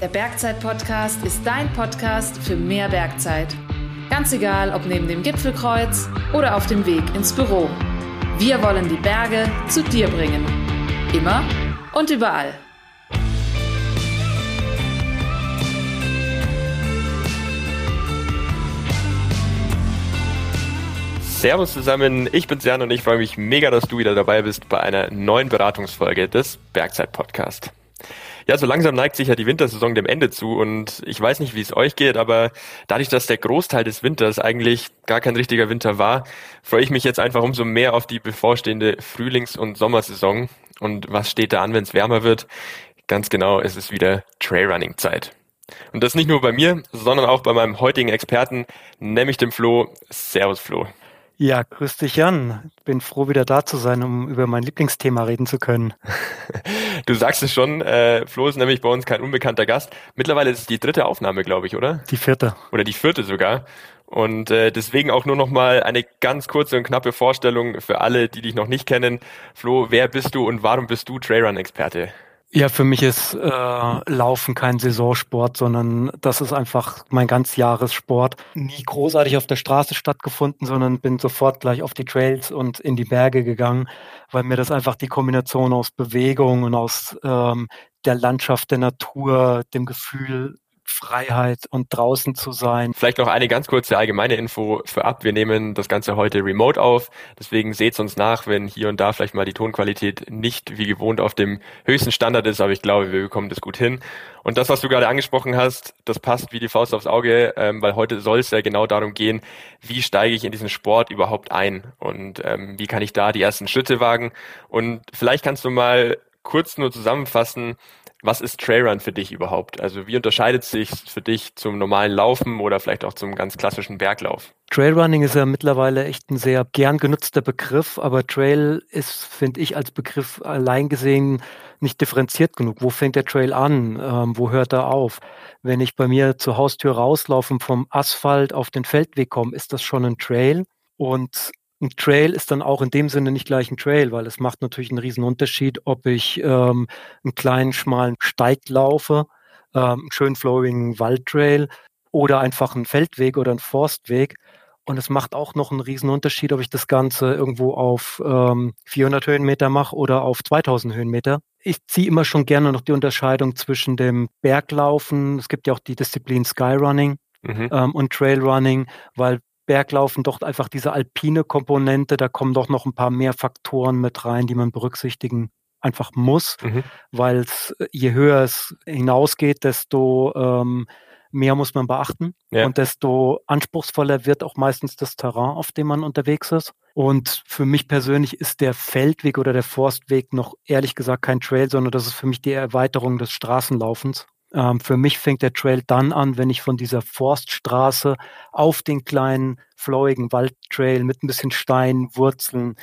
Der Bergzeit-Podcast ist dein Podcast für mehr Bergzeit. Ganz egal, ob neben dem Gipfelkreuz oder auf dem Weg ins Büro. Wir wollen die Berge zu dir bringen. Immer und überall. Servus zusammen, ich bin Jan und ich freue mich mega, dass du wieder dabei bist bei einer neuen Beratungsfolge des Bergzeit Podcast. Ja, so langsam neigt sich ja die Wintersaison dem Ende zu und ich weiß nicht, wie es euch geht, aber dadurch, dass der Großteil des Winters eigentlich gar kein richtiger Winter war, freue ich mich jetzt einfach umso mehr auf die bevorstehende Frühlings- und Sommersaison. Und was steht da an, wenn es wärmer wird? Ganz genau, es ist wieder Trailrunning-Zeit. Und das nicht nur bei mir, sondern auch bei meinem heutigen Experten, nämlich dem Flo. Servus Flo. Ja, grüß dich Jan. Bin froh, wieder da zu sein, um über mein Lieblingsthema reden zu können. Du sagst es schon, äh, Flo ist nämlich bei uns kein unbekannter Gast. Mittlerweile ist es die dritte Aufnahme, glaube ich, oder? Die vierte. Oder die vierte sogar. Und äh, deswegen auch nur noch mal eine ganz kurze und knappe Vorstellung für alle, die dich noch nicht kennen. Flo, wer bist du und warum bist du Trailrun-Experte? Ja, für mich ist äh, Laufen kein Saisonsport, sondern das ist einfach mein ganz Jahressport. Nie großartig auf der Straße stattgefunden, sondern bin sofort gleich auf die Trails und in die Berge gegangen, weil mir das einfach die Kombination aus Bewegung und aus ähm, der Landschaft, der Natur, dem Gefühl Freiheit und draußen zu sein. Vielleicht noch eine ganz kurze allgemeine Info für ab. Wir nehmen das Ganze heute remote auf. Deswegen seht uns nach, wenn hier und da vielleicht mal die Tonqualität nicht wie gewohnt auf dem höchsten Standard ist. Aber ich glaube, wir bekommen das gut hin. Und das, was du gerade angesprochen hast, das passt wie die Faust aufs Auge, ähm, weil heute soll es ja genau darum gehen, wie steige ich in diesen Sport überhaupt ein und ähm, wie kann ich da die ersten Schritte wagen. Und vielleicht kannst du mal kurz nur zusammenfassen, was ist Trailrun für dich überhaupt? Also wie unterscheidet sich für dich zum normalen Laufen oder vielleicht auch zum ganz klassischen Berglauf? Trailrunning ist ja mittlerweile echt ein sehr gern genutzter Begriff, aber Trail ist, finde ich, als Begriff allein gesehen nicht differenziert genug. Wo fängt der Trail an? Ähm, wo hört er auf? Wenn ich bei mir zur Haustür rauslaufe und vom Asphalt auf den Feldweg komme, ist das schon ein Trail. Und ein Trail ist dann auch in dem Sinne nicht gleich ein Trail, weil es macht natürlich einen riesen Unterschied, ob ich ähm, einen kleinen, schmalen Steig laufe, ähm, einen schön flowing Waldtrail oder einfach einen Feldweg oder einen Forstweg. Und es macht auch noch einen riesen Unterschied, ob ich das Ganze irgendwo auf ähm, 400 Höhenmeter mache oder auf 2000 Höhenmeter. Ich ziehe immer schon gerne noch die Unterscheidung zwischen dem Berglaufen, es gibt ja auch die Disziplin Skyrunning mhm. ähm, und Trailrunning, weil Berglaufen doch einfach diese alpine Komponente, da kommen doch noch ein paar mehr Faktoren mit rein, die man berücksichtigen einfach muss, mhm. weil je höher es hinausgeht, desto ähm, mehr muss man beachten ja. und desto anspruchsvoller wird auch meistens das Terrain, auf dem man unterwegs ist. Und für mich persönlich ist der Feldweg oder der Forstweg noch ehrlich gesagt kein Trail, sondern das ist für mich die Erweiterung des Straßenlaufens. Ähm, für mich fängt der Trail dann an, wenn ich von dieser Forststraße auf den kleinen, flowigen Waldtrail mit ein bisschen Stein, Wurzeln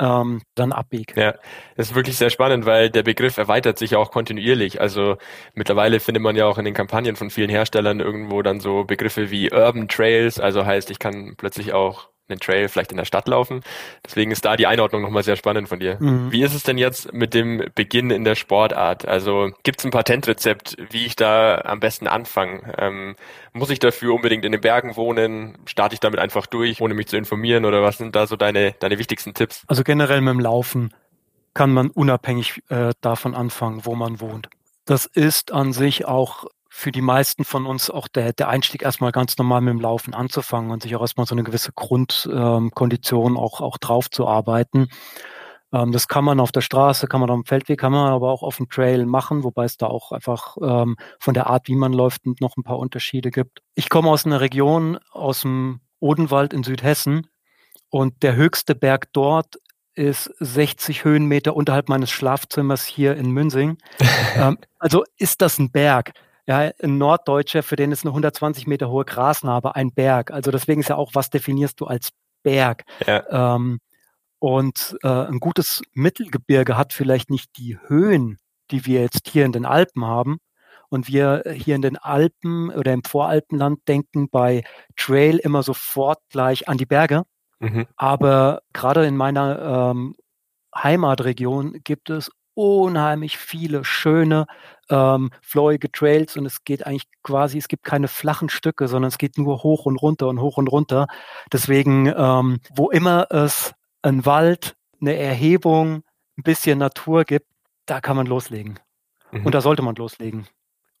ähm, dann abbiege. Ja, das ist wirklich sehr spannend, weil der Begriff erweitert sich auch kontinuierlich. Also mittlerweile findet man ja auch in den Kampagnen von vielen Herstellern irgendwo dann so Begriffe wie Urban Trails, also heißt, ich kann plötzlich auch einen Trail vielleicht in der Stadt laufen. Deswegen ist da die Einordnung nochmal sehr spannend von dir. Mhm. Wie ist es denn jetzt mit dem Beginn in der Sportart? Also gibt es ein Patentrezept, wie ich da am besten anfange? Ähm, muss ich dafür unbedingt in den Bergen wohnen? Starte ich damit einfach durch, ohne mich zu informieren? Oder was sind da so deine, deine wichtigsten Tipps? Also generell mit dem Laufen kann man unabhängig äh, davon anfangen, wo man wohnt. Das ist an sich auch für die meisten von uns auch der, der Einstieg erstmal ganz normal mit dem Laufen anzufangen und sich auch erstmal so eine gewisse Grundkondition ähm, auch, auch drauf zu arbeiten. Ähm, das kann man auf der Straße, kann man am Feldweg, kann man aber auch auf dem Trail machen, wobei es da auch einfach ähm, von der Art, wie man läuft, noch ein paar Unterschiede gibt. Ich komme aus einer Region, aus dem Odenwald in Südhessen und der höchste Berg dort ist 60 Höhenmeter unterhalb meines Schlafzimmers hier in Münsing. ähm, also ist das ein Berg. Ja, ein Norddeutscher, für den ist eine 120 Meter hohe Grasnarbe ein Berg. Also deswegen ist ja auch, was definierst du als Berg? Ja. Ähm, und äh, ein gutes Mittelgebirge hat vielleicht nicht die Höhen, die wir jetzt hier in den Alpen haben. Und wir hier in den Alpen oder im Voralpenland denken bei Trail immer sofort gleich an die Berge. Mhm. Aber gerade in meiner ähm, Heimatregion gibt es unheimlich viele schöne, ähm, flowige Trails und es geht eigentlich quasi, es gibt keine flachen Stücke, sondern es geht nur hoch und runter und hoch und runter. Deswegen, ähm, wo immer es ein Wald, eine Erhebung, ein bisschen Natur gibt, da kann man loslegen. Mhm. Und da sollte man loslegen.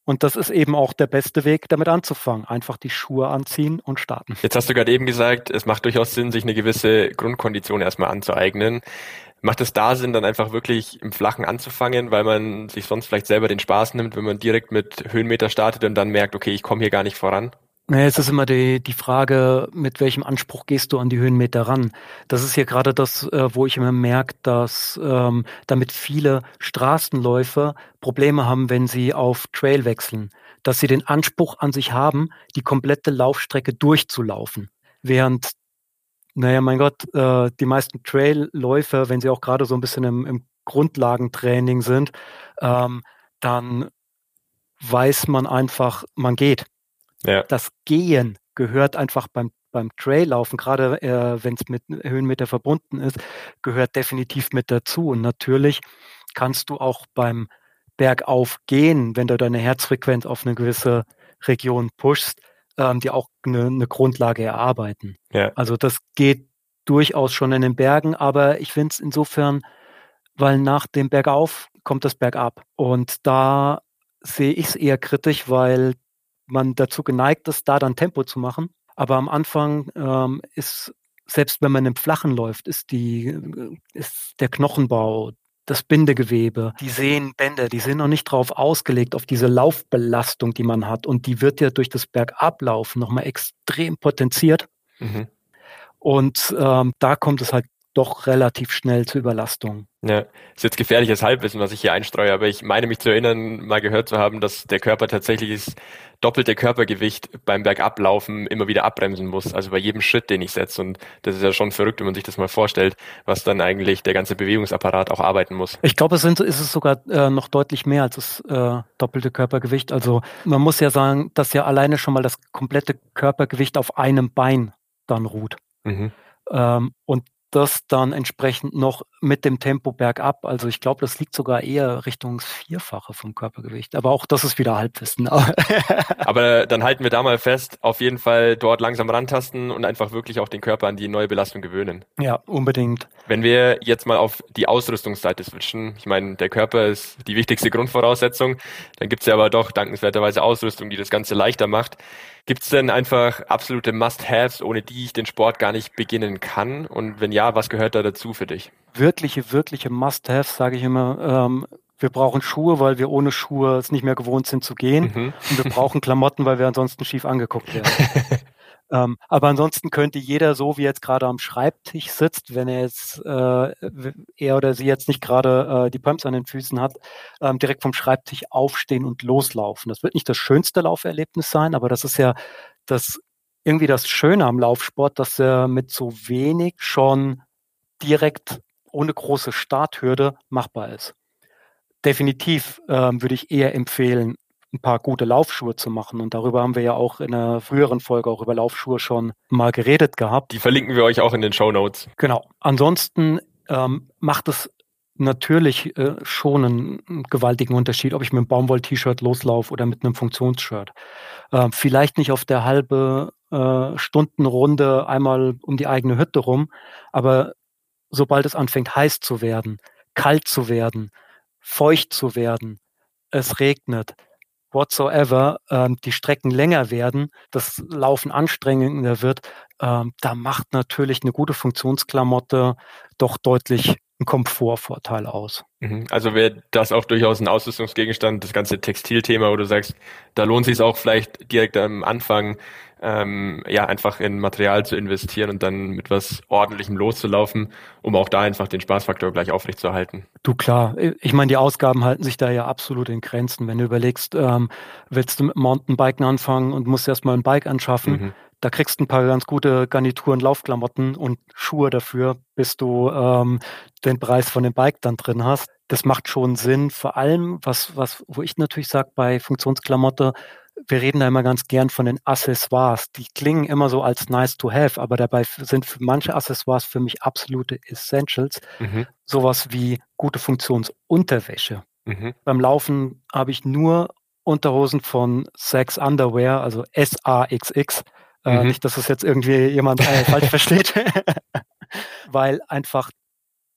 Und das ist eben auch der beste Weg, damit anzufangen. Einfach die Schuhe anziehen und starten. Jetzt hast du gerade eben gesagt, es macht durchaus Sinn, sich eine gewisse Grundkondition erstmal anzueignen. Macht es da Sinn, dann einfach wirklich im Flachen anzufangen, weil man sich sonst vielleicht selber den Spaß nimmt, wenn man direkt mit Höhenmeter startet und dann merkt, okay, ich komme hier gar nicht voran? Naja, es ist immer die, die Frage, mit welchem Anspruch gehst du an die Höhenmeter ran? Das ist hier gerade das, äh, wo ich immer merke, dass ähm, damit viele Straßenläufer Probleme haben, wenn sie auf Trail wechseln, dass sie den Anspruch an sich haben, die komplette Laufstrecke durchzulaufen. Während, naja, mein Gott, äh, die meisten Trailläufer, wenn sie auch gerade so ein bisschen im, im Grundlagentraining sind, ähm, dann weiß man einfach, man geht. Ja. Das Gehen gehört einfach beim beim Traillaufen, gerade äh, wenn es mit Höhenmeter verbunden ist, gehört definitiv mit dazu. Und natürlich kannst du auch beim Bergauf gehen, wenn du deine Herzfrequenz auf eine gewisse Region pushst, ähm, dir auch eine, eine Grundlage erarbeiten. Ja. Also das geht durchaus schon in den Bergen, aber ich finde es insofern, weil nach dem Bergauf kommt das Bergab. Und da sehe ich es eher kritisch, weil man dazu geneigt ist, da dann Tempo zu machen. Aber am Anfang ähm, ist, selbst wenn man im Flachen läuft, ist, die, ist der Knochenbau, das Bindegewebe, die Sehnenbänder, die sind noch nicht drauf ausgelegt, auf diese Laufbelastung, die man hat. Und die wird ja durch das Bergablaufen nochmal extrem potenziert. Mhm. Und ähm, da kommt es halt doch relativ schnell zu Überlastung. Ja, ist jetzt gefährliches Halbwissen, was ich hier einstreue, aber ich meine mich zu erinnern, mal gehört zu haben, dass der Körper tatsächlich das doppelte Körpergewicht beim Bergablaufen immer wieder abbremsen muss, also bei jedem Schritt, den ich setze. Und das ist ja schon verrückt, wenn man sich das mal vorstellt, was dann eigentlich der ganze Bewegungsapparat auch arbeiten muss. Ich glaube, es sind, ist es sogar äh, noch deutlich mehr als das äh, doppelte Körpergewicht. Also man muss ja sagen, dass ja alleine schon mal das komplette Körpergewicht auf einem Bein dann ruht. Mhm. Ähm, und das dann entsprechend noch mit dem Tempo bergab. Also ich glaube, das liegt sogar eher Richtung Vierfache vom Körpergewicht. Aber auch das ist wieder Halbwissen. Aber dann halten wir da mal fest, auf jeden Fall dort langsam rantasten und einfach wirklich auch den Körper an die neue Belastung gewöhnen. Ja, unbedingt. Wenn wir jetzt mal auf die Ausrüstungsseite switchen, ich meine, der Körper ist die wichtigste Grundvoraussetzung, dann gibt es ja aber doch dankenswerterweise Ausrüstung, die das Ganze leichter macht. Gibt es denn einfach absolute Must-Haves, ohne die ich den Sport gar nicht beginnen kann? Und wenn ja, was gehört da dazu für dich? Wirkliche, wirkliche Must-Haves, sage ich immer. Ähm, wir brauchen Schuhe, weil wir ohne Schuhe es nicht mehr gewohnt sind zu gehen. Mhm. Und wir brauchen Klamotten, weil wir ansonsten schief angeguckt werden. Ähm, aber ansonsten könnte jeder so, wie jetzt gerade am Schreibtisch sitzt, wenn er jetzt äh, er oder sie jetzt nicht gerade äh, die Pumps an den Füßen hat, ähm, direkt vom Schreibtisch aufstehen und loslaufen. Das wird nicht das schönste Lauferlebnis sein, aber das ist ja das irgendwie das Schöne am Laufsport, dass er mit so wenig schon direkt ohne große Starthürde machbar ist. Definitiv ähm, würde ich eher empfehlen, ein paar gute Laufschuhe zu machen. Und darüber haben wir ja auch in einer früheren Folge auch über Laufschuhe schon mal geredet gehabt. Die verlinken wir euch auch in den Show Notes. Genau. Ansonsten ähm, macht es natürlich äh, schon einen, gewaltigen Unterschied, ob ich mit einem Baumwoll-T-Shirt loslaufe oder mit einem Funktionsshirt. Äh, vielleicht nicht auf der halbe äh, Stundenrunde einmal um die eigene Hütte rum, aber sobald es anfängt heiß zu werden, kalt zu werden, feucht zu werden, es regnet, whatsoever, ähm, die Strecken länger werden, das Laufen anstrengender wird, ähm, da macht natürlich eine gute Funktionsklamotte doch deutlich einen Komfortvorteil aus. Mhm. Also wäre das auch durchaus ein Ausrüstungsgegenstand, das ganze Textilthema, wo du sagst, da lohnt sich auch vielleicht direkt am Anfang ähm, ja einfach in Material zu investieren und dann mit was ordentlichem loszulaufen, um auch da einfach den Spaßfaktor gleich aufrechtzuerhalten. Du klar, ich meine, die Ausgaben halten sich da ja absolut in Grenzen. Wenn du überlegst, ähm, willst du mit Mountainbiken anfangen und musst erstmal ein Bike anschaffen, mhm. da kriegst du ein paar ganz gute Garnituren, Laufklamotten und Schuhe dafür, bis du ähm, den Preis von dem Bike dann drin hast. Das macht schon Sinn. Vor allem, was, was, wo ich natürlich sage, bei Funktionsklamotte, wir reden da immer ganz gern von den Accessoires. Die klingen immer so als nice to have, aber dabei sind für manche Accessoires für mich absolute Essentials. Mhm. Sowas wie gute Funktionsunterwäsche. Mhm. Beim Laufen habe ich nur Unterhosen von Sex Underwear, also S-A-X-X. Äh, mhm. Nicht, dass das jetzt irgendwie jemand äh, falsch versteht. Weil einfach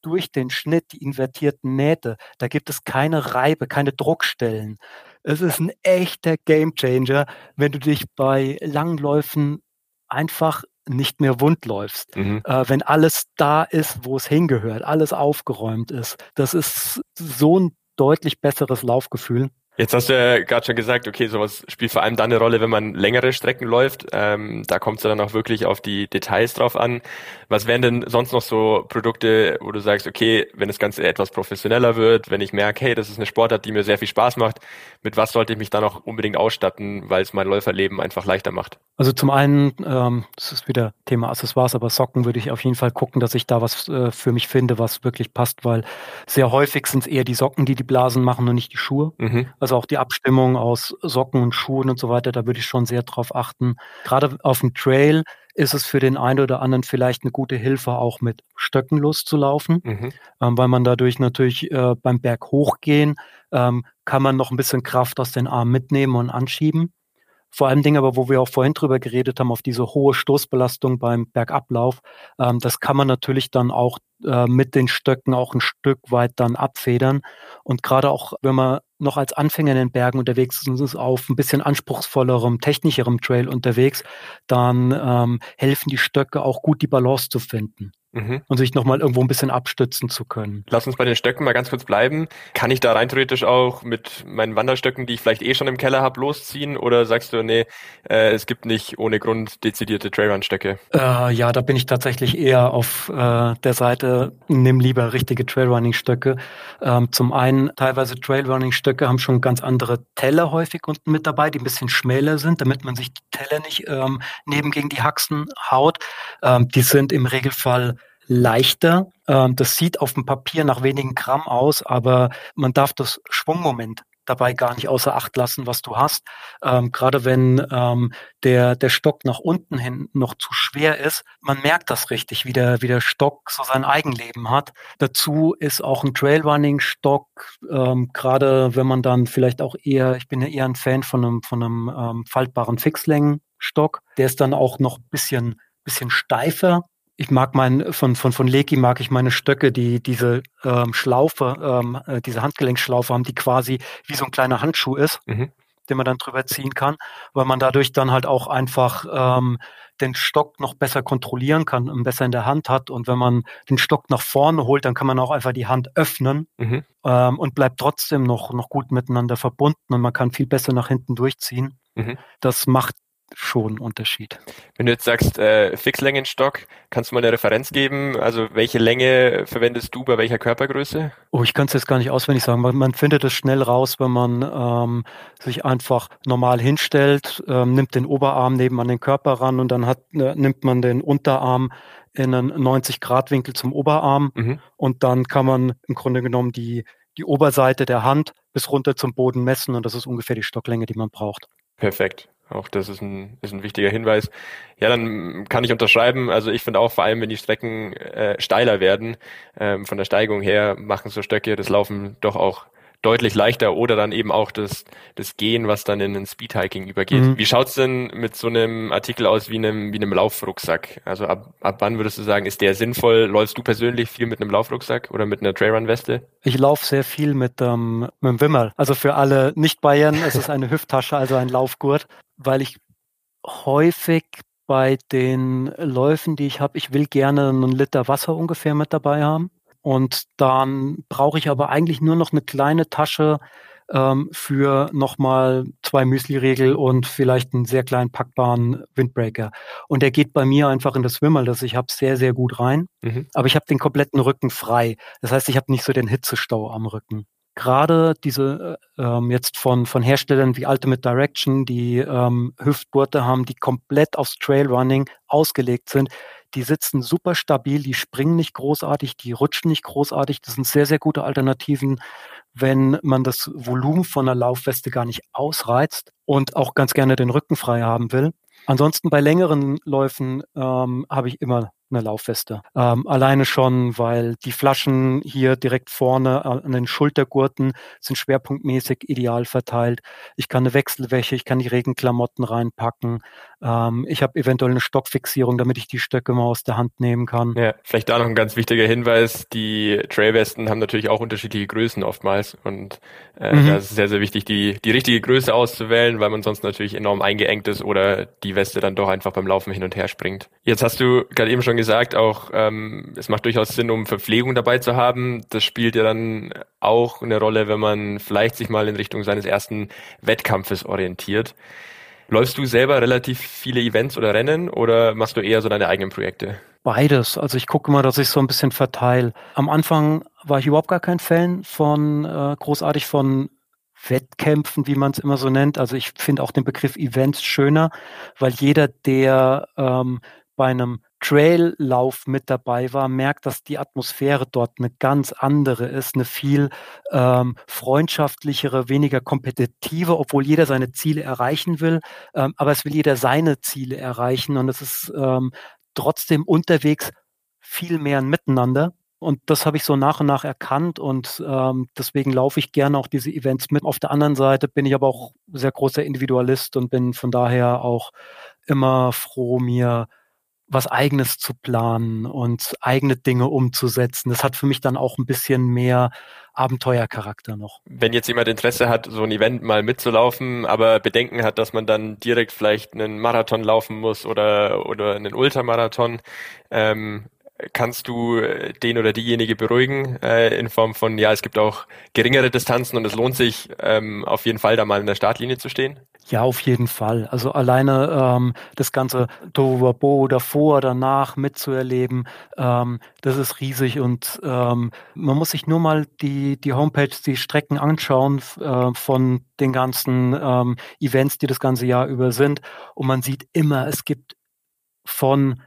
durch den Schnitt, die invertierten Nähte, da gibt es keine Reibe, keine Druckstellen. Es ist ein echter Gamechanger, wenn du dich bei Langläufen einfach nicht mehr wund läufst. Mhm. Äh, wenn alles da ist, wo es hingehört, alles aufgeräumt ist. Das ist so ein deutlich besseres Laufgefühl. Jetzt hast du ja gerade schon gesagt, okay, sowas spielt vor allem dann eine Rolle, wenn man längere Strecken läuft. Ähm, da kommt es ja dann auch wirklich auf die Details drauf an. Was wären denn sonst noch so Produkte, wo du sagst, okay, wenn das Ganze etwas professioneller wird, wenn ich merke, hey, das ist eine Sportart, die mir sehr viel Spaß macht, mit was sollte ich mich dann auch unbedingt ausstatten, weil es mein Läuferleben einfach leichter macht? Also zum einen, ähm, das ist wieder Thema Accessoires, aber Socken würde ich auf jeden Fall gucken, dass ich da was äh, für mich finde, was wirklich passt, weil sehr häufig sind es eher die Socken, die die Blasen machen und nicht die Schuhe. Mhm. Also auch die Abstimmung aus Socken und Schuhen und so weiter, da würde ich schon sehr drauf achten. Gerade auf dem Trail ist es für den einen oder anderen vielleicht eine gute Hilfe, auch mit Stöcken loszulaufen, mhm. ähm, weil man dadurch natürlich äh, beim Berg hochgehen ähm, kann man noch ein bisschen Kraft aus den Armen mitnehmen und anschieben. Vor allem Dinge, aber wo wir auch vorhin drüber geredet haben, auf diese hohe Stoßbelastung beim Bergablauf, ähm, das kann man natürlich dann auch äh, mit den Stöcken auch ein Stück weit dann abfedern. Und gerade auch, wenn man noch als Anfänger in den Bergen unterwegs ist, auf ein bisschen anspruchsvollerem, technischerem Trail unterwegs, dann ähm, helfen die Stöcke auch gut, die Balance zu finden mhm. und sich nochmal irgendwo ein bisschen abstützen zu können. Lass uns bei den Stöcken mal ganz kurz bleiben. Kann ich da rein theoretisch auch mit meinen Wanderstöcken, die ich vielleicht eh schon im Keller habe, losziehen? Oder sagst du, nee, äh, es gibt nicht ohne Grund dezidierte Trailrun-Stöcke? Äh, ja, da bin ich tatsächlich eher auf äh, der Seite, nimm lieber richtige Trailrunning-Stöcke. Ähm, zum einen, teilweise Trailrunning-Stöcke haben schon ganz andere Teller häufig unten mit dabei, die ein bisschen schmäler sind, damit man sich die Teller nicht ähm, neben gegen die Haxen haut. Ähm, die sind im Regelfall leichter. Ähm, das sieht auf dem Papier nach wenigen Gramm aus, aber man darf das Schwungmoment dabei gar nicht außer Acht lassen, was du hast. Ähm, Gerade wenn ähm, der, der Stock nach unten hin noch zu schwer ist, man merkt das richtig, wie der, wie der Stock so sein Eigenleben hat. Dazu ist auch ein Trailrunning-Stock, ähm, gerade wenn man dann vielleicht auch eher, ich bin ja eher ein Fan von einem, von einem ähm, faltbaren Fixlängenstock, der ist dann auch noch ein bisschen, bisschen steifer ich mag mein, von, von, von Leki mag ich meine Stöcke, die diese ähm, Schlaufe, ähm, äh, diese Handgelenkschlaufe haben, die quasi wie so ein kleiner Handschuh ist, mhm. den man dann drüber ziehen kann, weil man dadurch dann halt auch einfach ähm, den Stock noch besser kontrollieren kann und besser in der Hand hat. Und wenn man den Stock nach vorne holt, dann kann man auch einfach die Hand öffnen mhm. ähm, und bleibt trotzdem noch, noch gut miteinander verbunden und man kann viel besser nach hinten durchziehen. Mhm. Das macht schon Unterschied. Wenn du jetzt sagst, äh, Fixlängenstock, kannst du mal eine Referenz geben? Also welche Länge verwendest du bei welcher Körpergröße? Oh, ich kann es jetzt gar nicht auswendig sagen. Man, man findet es schnell raus, wenn man ähm, sich einfach normal hinstellt, ähm, nimmt den Oberarm neben an den Körper ran und dann hat, äh, nimmt man den Unterarm in einen 90-Grad-Winkel zum Oberarm mhm. und dann kann man im Grunde genommen die, die Oberseite der Hand bis runter zum Boden messen und das ist ungefähr die Stocklänge, die man braucht. Perfekt. Auch das ist ein, ist ein wichtiger Hinweis. Ja, dann kann ich unterschreiben. Also ich finde auch, vor allem wenn die Strecken äh, steiler werden, ähm, von der Steigung her, machen so Stöcke das Laufen doch auch deutlich leichter oder dann eben auch das, das Gehen, was dann in den Speedhiking übergeht. Mhm. Wie schaut's denn mit so einem Artikel aus wie einem, wie einem Laufrucksack? Also ab, ab wann würdest du sagen, ist der sinnvoll? Läufst du persönlich viel mit einem Laufrucksack oder mit einer Trailrun-Weste? Ich laufe sehr viel mit, ähm, mit dem Wimmer. Also für alle Nicht-Bayern, es ist eine Hüfttasche, also ein Laufgurt, weil ich häufig bei den Läufen, die ich habe, ich will gerne einen Liter Wasser ungefähr mit dabei haben. Und dann brauche ich aber eigentlich nur noch eine kleine Tasche ähm, für nochmal zwei Müsli-Regel und vielleicht einen sehr kleinen packbaren Windbreaker. Und der geht bei mir einfach in das Wimmerl, das ich habe sehr, sehr gut rein. Mhm. Aber ich habe den kompletten Rücken frei. Das heißt, ich habe nicht so den Hitzestau am Rücken gerade diese äh, ähm, jetzt von, von Herstellern wie Ultimate Direction, die ähm, Hüftgurte haben, die komplett aufs Trailrunning ausgelegt sind, die sitzen super stabil, die springen nicht großartig, die rutschen nicht großartig. Das sind sehr, sehr gute Alternativen wenn man das Volumen von einer Laufweste gar nicht ausreizt und auch ganz gerne den Rücken frei haben will. Ansonsten bei längeren Läufen ähm, habe ich immer eine Laufweste. Ähm, alleine schon, weil die Flaschen hier direkt vorne an den Schultergurten sind schwerpunktmäßig ideal verteilt. Ich kann eine Wechselwäsche, ich kann die Regenklamotten reinpacken. Ähm, ich habe eventuell eine Stockfixierung, damit ich die Stöcke mal aus der Hand nehmen kann. Ja, vielleicht da noch ein ganz wichtiger Hinweis. Die Trailwesten haben natürlich auch unterschiedliche Größen oftmals und äh, mhm. da ist es sehr, sehr wichtig, die, die richtige Größe auszuwählen, weil man sonst natürlich enorm eingeengt ist oder die Weste dann doch einfach beim Laufen hin und her springt. Jetzt hast du gerade eben schon gesagt, auch ähm, es macht durchaus Sinn, um Verpflegung dabei zu haben. Das spielt ja dann auch eine Rolle, wenn man vielleicht sich mal in Richtung seines ersten Wettkampfes orientiert. Läufst du selber relativ viele Events oder Rennen oder machst du eher so deine eigenen Projekte? Beides. Also ich gucke mal, dass ich so ein bisschen verteile. Am Anfang war ich überhaupt gar kein Fan von äh, großartig von Wettkämpfen, wie man es immer so nennt. Also ich finde auch den Begriff Events schöner, weil jeder, der ähm, bei einem Traillauf mit dabei war, merkt, dass die Atmosphäre dort eine ganz andere ist, eine viel ähm, freundschaftlichere, weniger kompetitive, obwohl jeder seine Ziele erreichen will. Ähm, aber es will jeder seine Ziele erreichen und es ist ähm, trotzdem unterwegs viel mehr ein Miteinander. Und das habe ich so nach und nach erkannt und ähm, deswegen laufe ich gerne auch diese Events mit. Auf der anderen Seite bin ich aber auch sehr großer Individualist und bin von daher auch immer froh, mir was eigenes zu planen und eigene Dinge umzusetzen. Das hat für mich dann auch ein bisschen mehr Abenteuercharakter noch. Wenn jetzt jemand Interesse hat, so ein Event mal mitzulaufen, aber Bedenken hat, dass man dann direkt vielleicht einen Marathon laufen muss oder, oder einen Ultramarathon, ähm, kannst du äh, den oder diejenige beruhigen äh, in Form von, ja, es gibt auch geringere Distanzen und es lohnt sich ähm, auf jeden Fall da mal in der Startlinie zu stehen? Ja, auf jeden Fall. Also alleine ähm, das ganze Tohuwabo davor, danach mitzuerleben, ähm, das ist riesig und ähm, man muss sich nur mal die, die Homepage, die Strecken anschauen äh, von den ganzen ähm, Events, die das ganze Jahr über sind und man sieht immer, es gibt von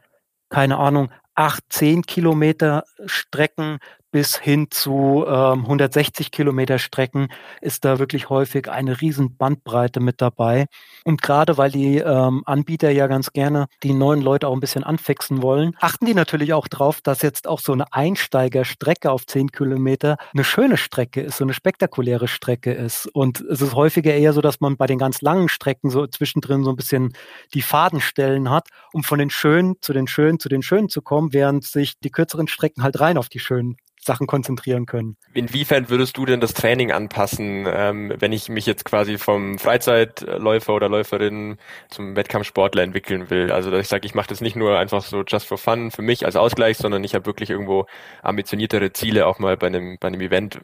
keine Ahnung, acht, zehn Kilometer Strecken bis hin zu ähm, 160 Kilometer Strecken ist da wirklich häufig eine riesen Bandbreite mit dabei. Und gerade weil die ähm, Anbieter ja ganz gerne die neuen Leute auch ein bisschen anfixen wollen, achten die natürlich auch drauf, dass jetzt auch so eine Einsteigerstrecke auf 10 Kilometer eine schöne Strecke ist, so eine spektakuläre Strecke ist. Und es ist häufiger eher so, dass man bei den ganz langen Strecken so zwischendrin so ein bisschen die Fadenstellen hat, um von den schönen zu den schönen zu den schönen zu kommen, während sich die kürzeren Strecken halt rein auf die schönen Sachen konzentrieren können. Inwiefern würdest du denn das Training anpassen, ähm, wenn ich mich jetzt quasi vom Freizeitläufer oder Läuferin zum Wettkampfsportler entwickeln will? Also dass ich sage, ich mache das nicht nur einfach so just for fun für mich als Ausgleich, sondern ich habe wirklich irgendwo ambitioniertere Ziele, auch mal bei einem, bei einem Event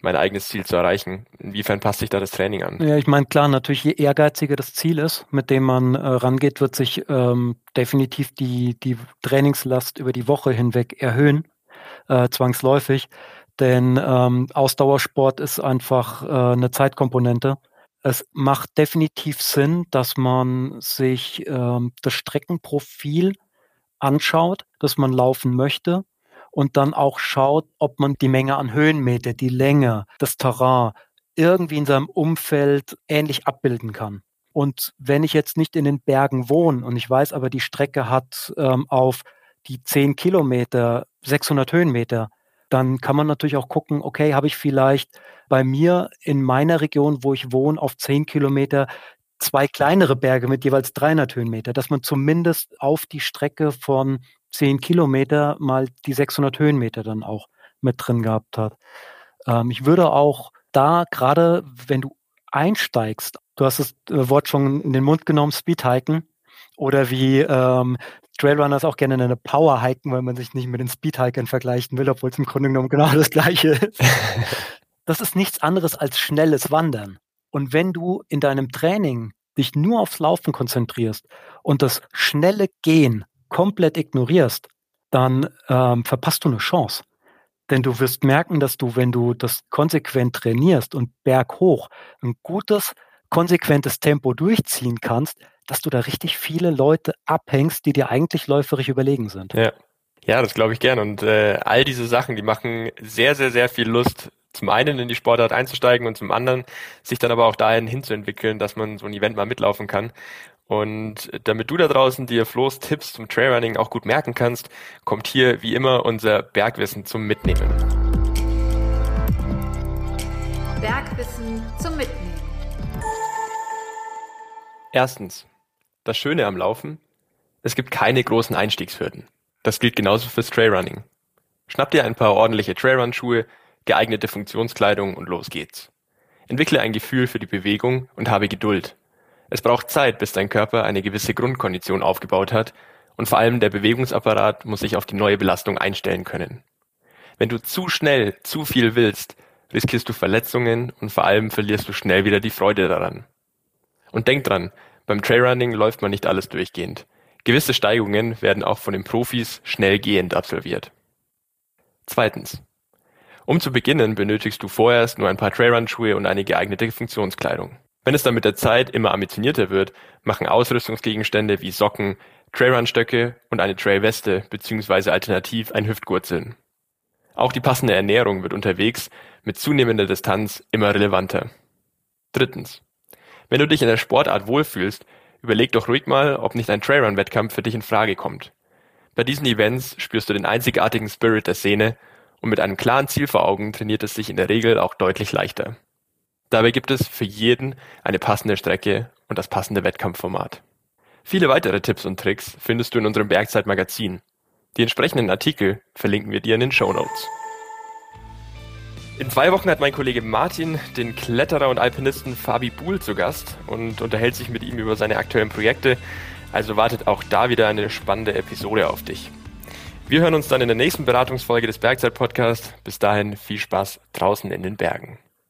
mein eigenes Ziel zu erreichen. Inwiefern passt sich da das Training an? Ja, ich meine, klar, natürlich je ehrgeiziger das Ziel ist, mit dem man äh, rangeht, wird sich ähm, definitiv die, die Trainingslast über die Woche hinweg erhöhen äh, zwangsläufig, denn ähm, Ausdauersport ist einfach äh, eine Zeitkomponente. Es macht definitiv Sinn, dass man sich ähm, das Streckenprofil anschaut, das man laufen möchte und dann auch schaut, ob man die Menge an Höhenmeter, die Länge, das Terrain irgendwie in seinem Umfeld ähnlich abbilden kann. Und wenn ich jetzt nicht in den Bergen wohne und ich weiß aber, die Strecke hat ähm, auf die 10 Kilometer, 600 Höhenmeter, dann kann man natürlich auch gucken, okay, habe ich vielleicht bei mir in meiner Region, wo ich wohne, auf 10 Kilometer zwei kleinere Berge mit jeweils 300 Höhenmeter, dass man zumindest auf die Strecke von 10 Kilometer mal die 600 Höhenmeter dann auch mit drin gehabt hat. Ähm, ich würde auch da gerade, wenn du einsteigst, du hast das äh, Wort schon in den Mund genommen, Speedhiken, oder wie ähm, Trailrunners auch gerne eine Power hiken, weil man sich nicht mit den Speedhikern vergleichen will, obwohl es im Grunde genommen genau das gleiche ist. das ist nichts anderes als schnelles Wandern. Und wenn du in deinem Training dich nur aufs Laufen konzentrierst und das schnelle Gehen komplett ignorierst, dann ähm, verpasst du eine Chance. Denn du wirst merken, dass du, wenn du das konsequent trainierst und berghoch ein gutes, konsequentes Tempo durchziehen kannst, dass du da richtig viele Leute abhängst, die dir eigentlich läuferisch überlegen sind. Ja. Ja, das glaube ich gern. Und äh, all diese Sachen, die machen sehr, sehr, sehr viel Lust, zum einen in die Sportart einzusteigen und zum anderen sich dann aber auch dahin hinzuentwickeln, dass man so ein Event mal mitlaufen kann. Und damit du da draußen dir Flo's Tipps zum Trailrunning auch gut merken kannst, kommt hier wie immer unser Bergwissen zum Mitnehmen. Erstens. Das Schöne am Laufen. Es gibt keine großen Einstiegshürden. Das gilt genauso fürs Trailrunning. Schnapp dir ein paar ordentliche Trailrun-Schuhe, geeignete Funktionskleidung und los geht's. Entwickle ein Gefühl für die Bewegung und habe Geduld. Es braucht Zeit, bis dein Körper eine gewisse Grundkondition aufgebaut hat und vor allem der Bewegungsapparat muss sich auf die neue Belastung einstellen können. Wenn du zu schnell zu viel willst, riskierst du Verletzungen und vor allem verlierst du schnell wieder die Freude daran. Und denk dran, beim Trailrunning läuft man nicht alles durchgehend. Gewisse Steigungen werden auch von den Profis schnell gehend absolviert. Zweitens. Um zu beginnen, benötigst du vorerst nur ein paar Trailrun-Schuhe und eine geeignete Funktionskleidung. Wenn es dann mit der Zeit immer ambitionierter wird, machen Ausrüstungsgegenstände wie Socken, Trailrun-Stöcke und eine Trailweste bzw. alternativ ein Hüftgurt Sinn. Auch die passende Ernährung wird unterwegs mit zunehmender Distanz immer relevanter. Drittens. Wenn du dich in der Sportart wohlfühlst, Überleg doch ruhig mal, ob nicht ein Trailrun-Wettkampf für dich in Frage kommt. Bei diesen Events spürst du den einzigartigen Spirit der Szene und mit einem klaren Ziel vor Augen trainiert es sich in der Regel auch deutlich leichter. Dabei gibt es für jeden eine passende Strecke und das passende Wettkampfformat. Viele weitere Tipps und Tricks findest du in unserem Bergzeit-Magazin. Die entsprechenden Artikel verlinken wir dir in den Show Notes. In zwei Wochen hat mein Kollege Martin den Kletterer und Alpinisten Fabi Buhl zu Gast und unterhält sich mit ihm über seine aktuellen Projekte. Also wartet auch da wieder eine spannende Episode auf dich. Wir hören uns dann in der nächsten Beratungsfolge des Bergzeit Podcasts. Bis dahin viel Spaß draußen in den Bergen.